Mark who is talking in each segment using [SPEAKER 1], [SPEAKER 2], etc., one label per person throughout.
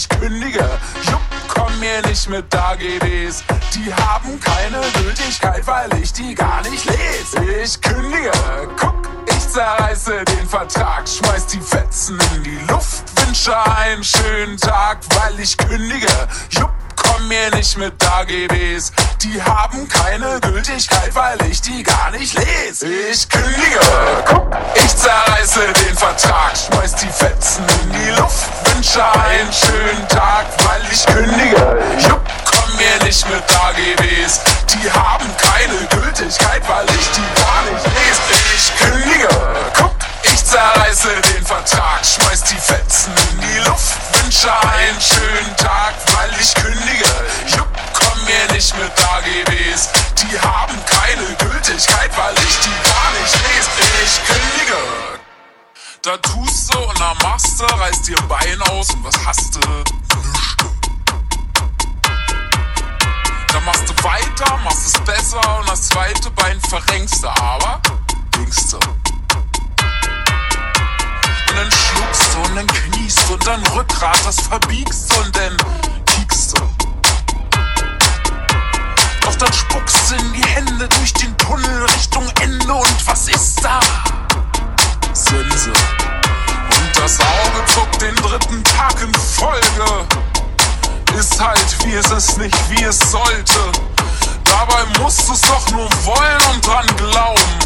[SPEAKER 1] ich kündige. Jupp, komm mir nicht mit AGBs. Die haben keine Gültigkeit, weil ich die gar nicht lese. Ich kündige, guck, ich zerreiße den Vertrag, schmeiß die Fetzen in die Luft, wünsche einen schönen Tag, weil ich kündige. Jupp, komm mir nicht mit AGBs. Die haben keine Gültigkeit, weil ich die gar nicht lese. Ich kündige, ich zerreiße den Vertrag, schmeiß die Fetzen in die Luft, wünsche einen schönen Tag, weil ich kündige. Jupp, komm mir nicht mit AGBs. Die haben keine Gültigkeit, weil ich die gar nicht lese. Ich kündige, guck, zerreiße den Vertrag, schmeiß die Fetzen in die Luft, wünsche einen schönen Tag, weil ich kündige. Jupp, komm mir nicht mit AGBs. Die haben keine Gültigkeit, weil ich die gar nicht lese. Ich kündige. Da tust du und da machst du, reißt dir ein Bein aus und was hast du? Dann machst du weiter, machst es besser und das zweite Bein verrenkst du, aber denkst du. Dann schluckst und dann kniest und dann Rückgrat, das verbiegst und dann kiekst du. Doch dann spuckst du in die Hände durch den Tunnel Richtung Ende und was ist da? Sense. Und das Auge zuckt den dritten Tag in Folge. Ist halt, wie es ist, nicht wie es sollte. Dabei musst du's doch nur wollen und dran glauben.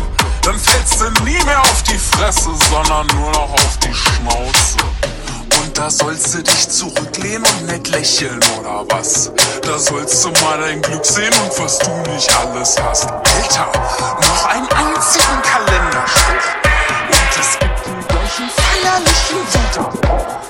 [SPEAKER 1] Dann fällst du nie mehr auf die Fresse, sondern nur noch auf die Schnauze. Und da sollst du dich zurücklehnen und nett lächeln, oder was? Da sollst du mal dein Glück sehen und was du nicht alles hast. Alter, noch einen einzigen Kalenderspruch. Und es gibt den gleichen feierlichen Winter.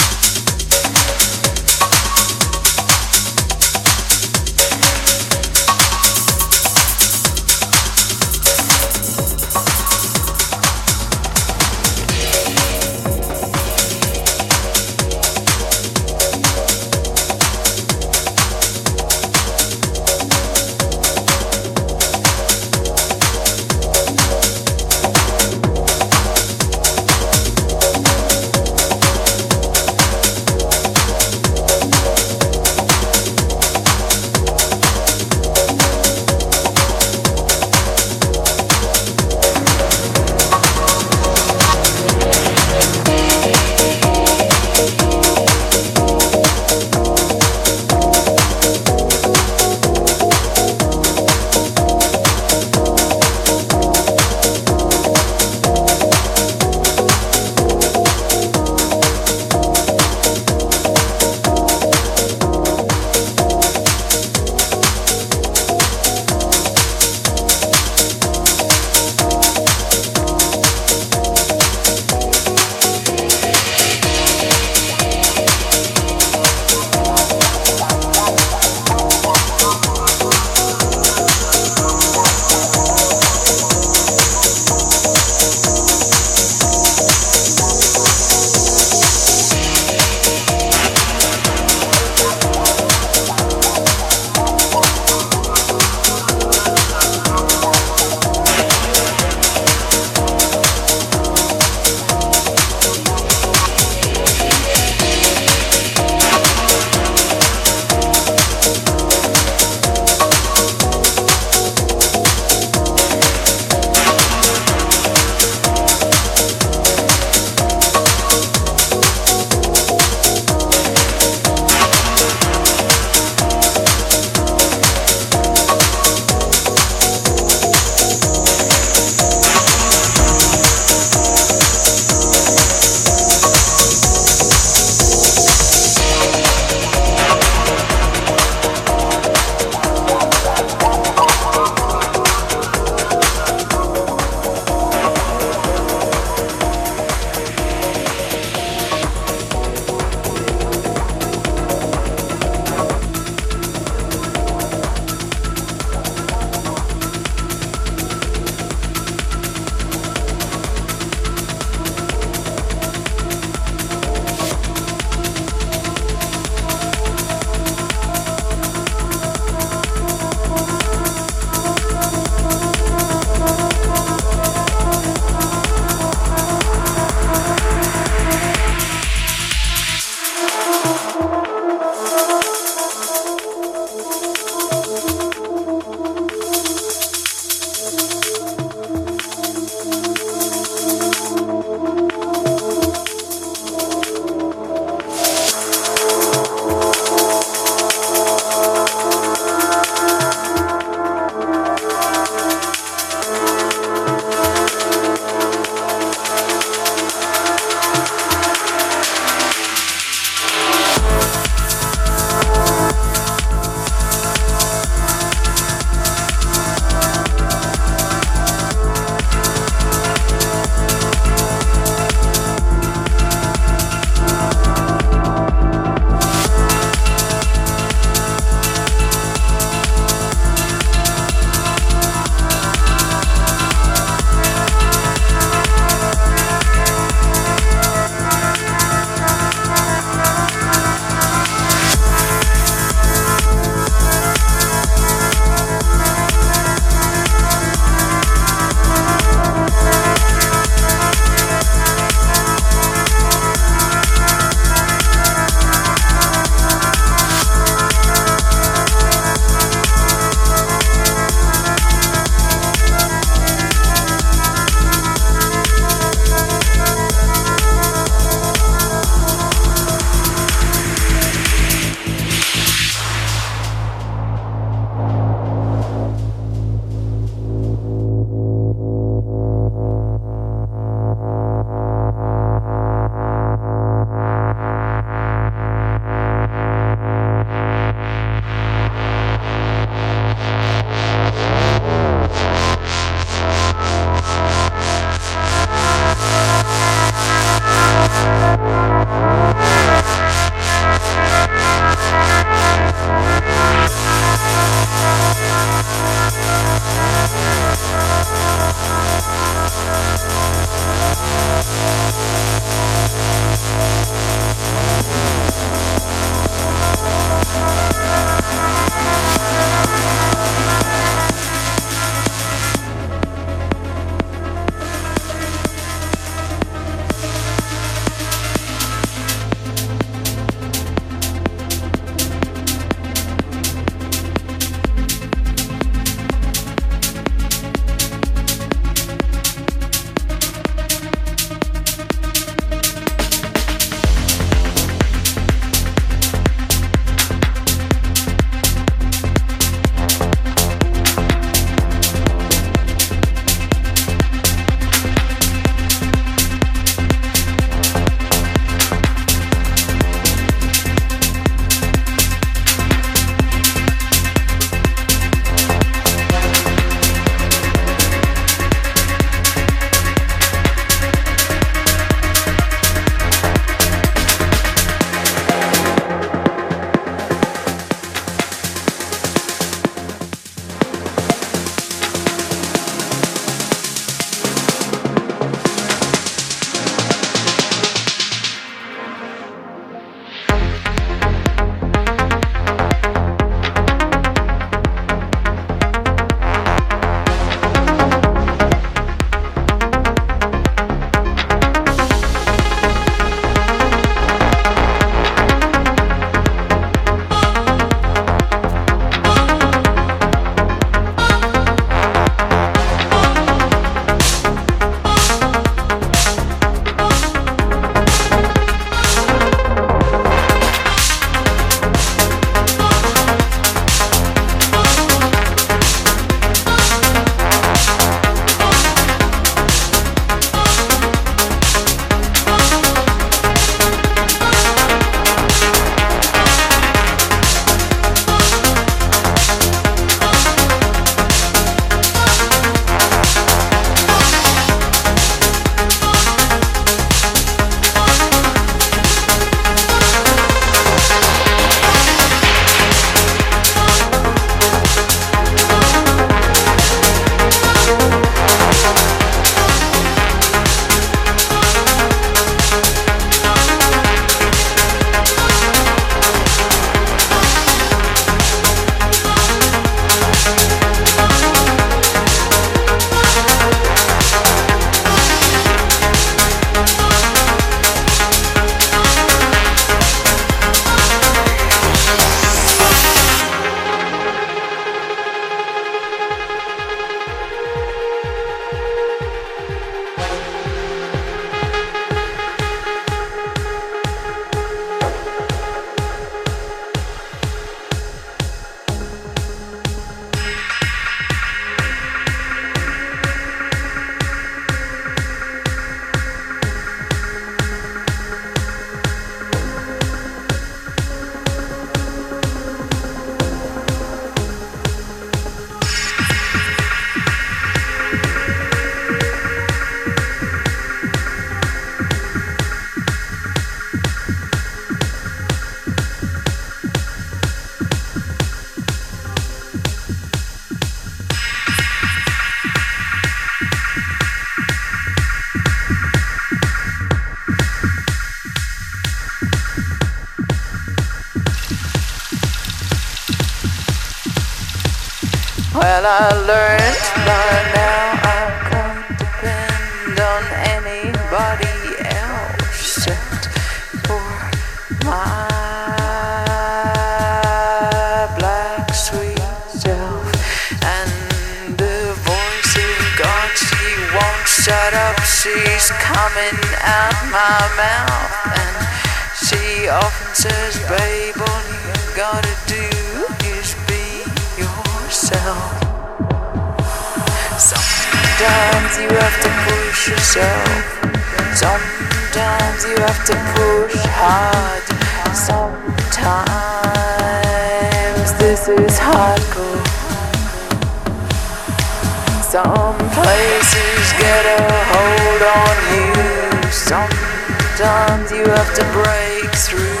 [SPEAKER 2] Some places get a hold on you. Sometimes you have to break through.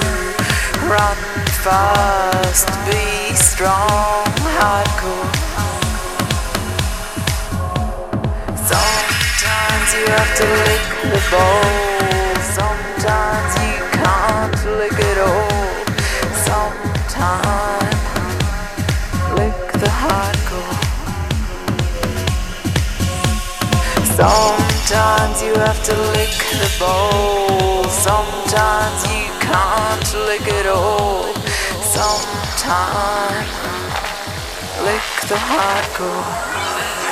[SPEAKER 2] Run fast, be strong, hardcore. Sometimes you have to lick the bowl. Sometimes you can't lick it all. Sometimes Sometimes you have to lick the bowl. Sometimes you can't lick it all. Sometimes lick the hardcore.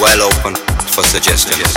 [SPEAKER 3] Well open for suggestions.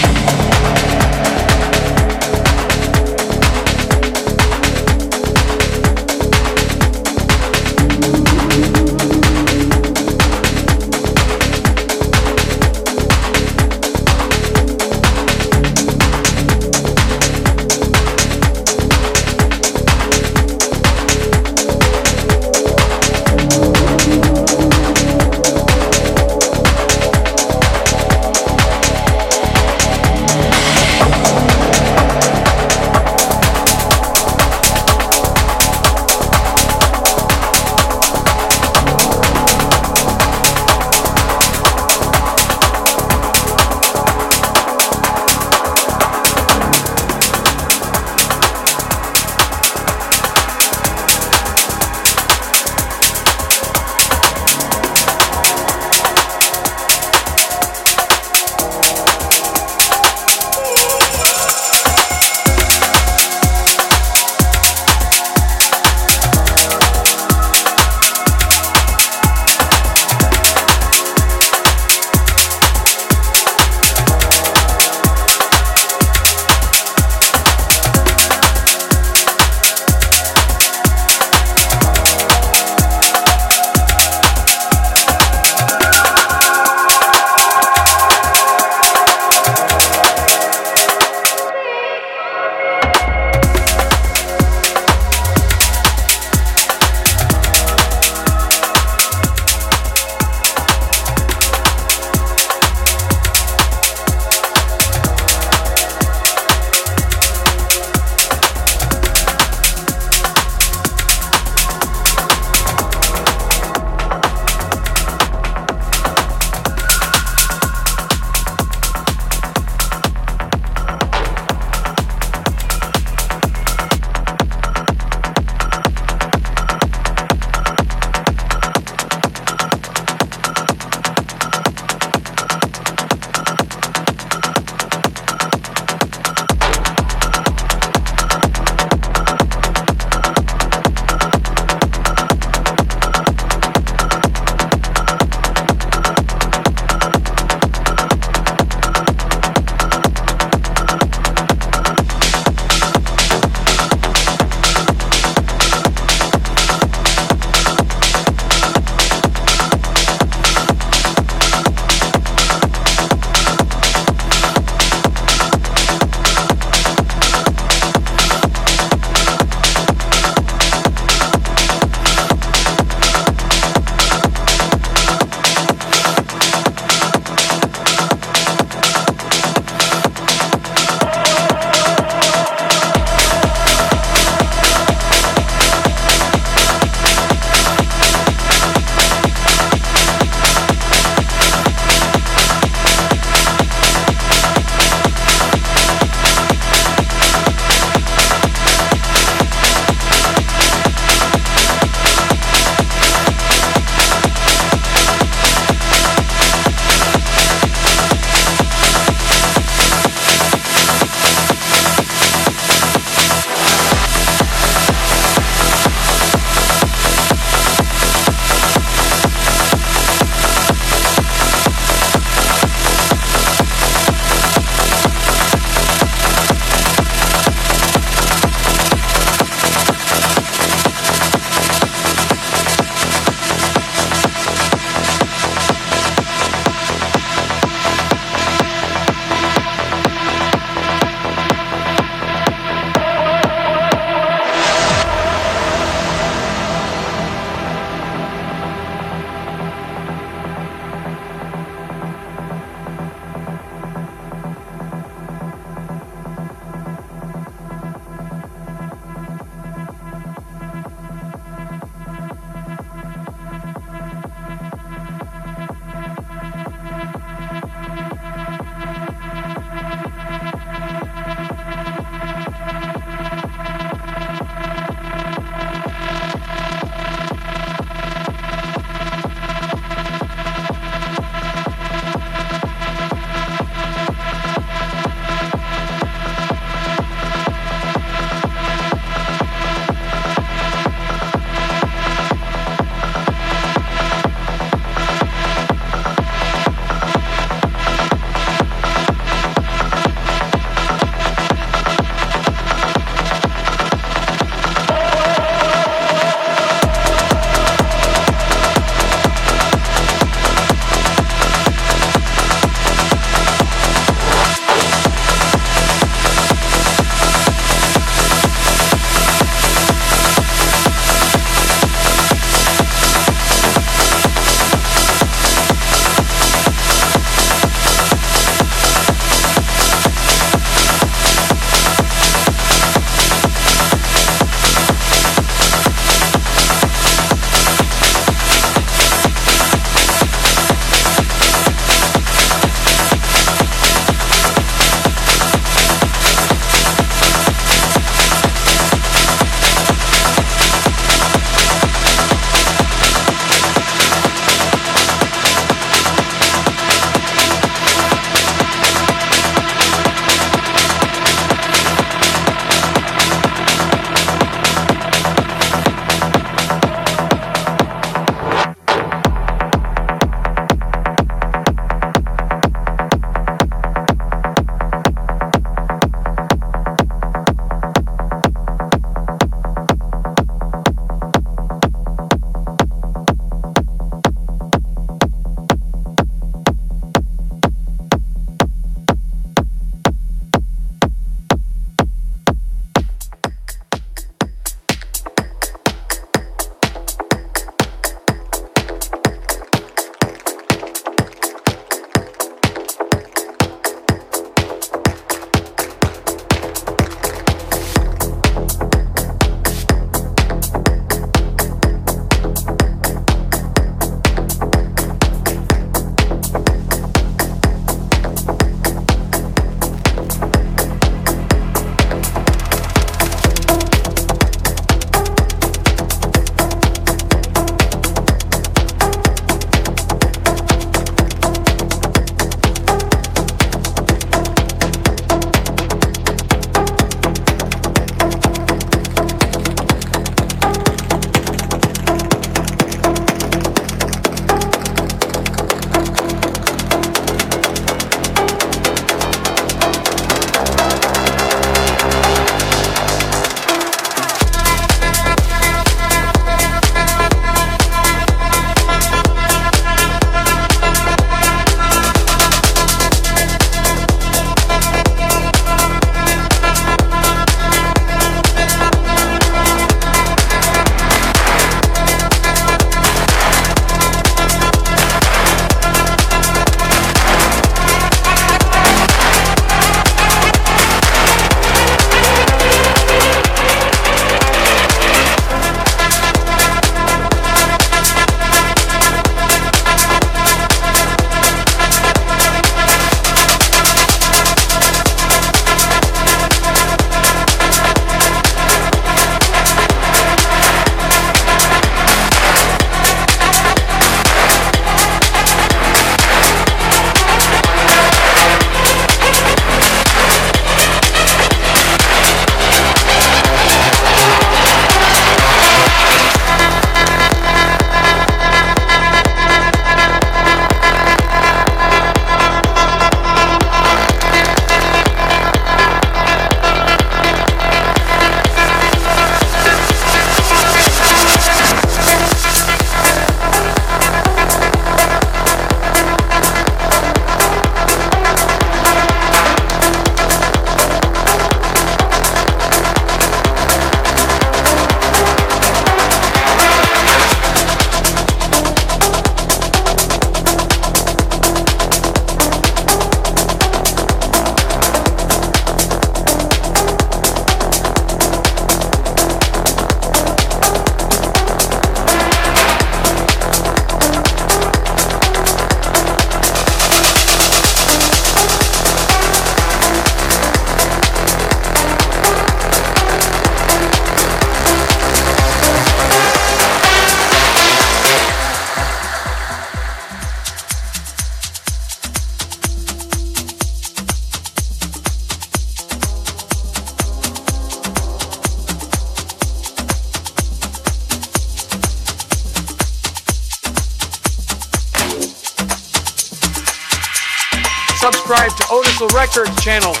[SPEAKER 4] Channel.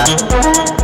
[SPEAKER 2] வா